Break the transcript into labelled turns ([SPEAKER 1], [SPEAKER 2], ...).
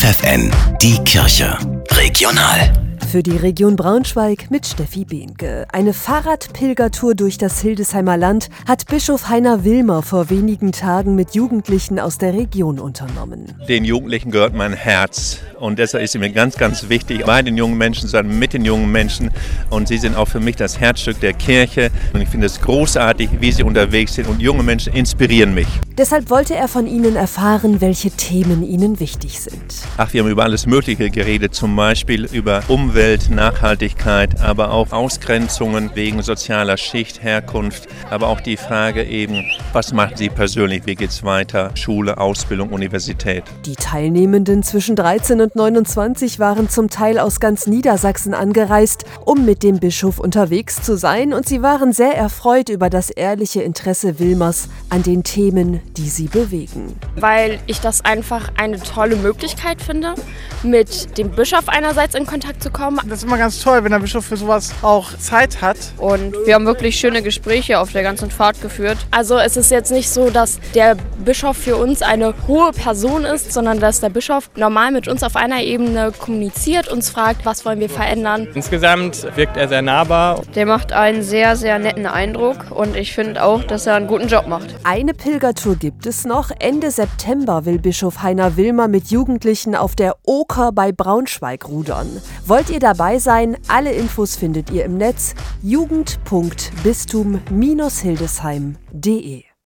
[SPEAKER 1] FFN, die Kirche. Regional.
[SPEAKER 2] Für die Region Braunschweig mit Steffi Behnke. Eine Fahrradpilgertour durch das Hildesheimer Land hat Bischof Heiner Wilmer vor wenigen Tagen mit Jugendlichen aus der Region unternommen.
[SPEAKER 3] Den Jugendlichen gehört mein Herz und deshalb ist es mir ganz, ganz wichtig, bei den jungen Menschen zu sein, mit den jungen Menschen. Und sie sind auch für mich das Herzstück der Kirche. Und ich finde es großartig, wie sie unterwegs sind. Und junge Menschen inspirieren mich.
[SPEAKER 2] Deshalb wollte er von ihnen erfahren, welche Themen ihnen wichtig sind.
[SPEAKER 3] Ach, wir haben über alles Mögliche geredet, zum Beispiel über Umwelt, Nachhaltigkeit, aber auch Ausgrenzungen wegen sozialer Schicht, Herkunft, aber auch die Frage eben, was macht Sie persönlich, wie geht es weiter, Schule, Ausbildung, Universität.
[SPEAKER 2] Die Teilnehmenden zwischen 13 und 29 waren zum Teil aus ganz Niedersachsen angereist, um mit dem Bischof unterwegs zu sein und sie waren sehr erfreut über das ehrliche Interesse Wilmers an den Themen, die sie bewegen.
[SPEAKER 4] Weil ich das einfach eine tolle Möglichkeit finde, mit dem Bischof einerseits in Kontakt zu kommen.
[SPEAKER 5] Das ist immer ganz toll, wenn der Bischof für sowas auch Zeit hat.
[SPEAKER 6] Und wir haben wirklich schöne Gespräche auf der ganzen Fahrt geführt.
[SPEAKER 4] Also es ist jetzt nicht so, dass der Bischof für uns eine hohe Person ist, sondern dass der Bischof normal mit uns auf einer Ebene kommuniziert, uns fragt, was wollen wir verändern.
[SPEAKER 7] Insgesamt wirkt er sehr nahbar.
[SPEAKER 6] Der macht einen sehr, sehr netten Eindruck und ich finde auch, dass er einen guten Job macht.
[SPEAKER 2] Eine Pilgertour gibt es noch. Ende September will Bischof Heiner Wilmer mit Jugendlichen auf der Oker bei Braunschweig rudern. Wollt ihr dabei sein? Alle Infos findet ihr im Netz jugend.bistum-hildesheim.de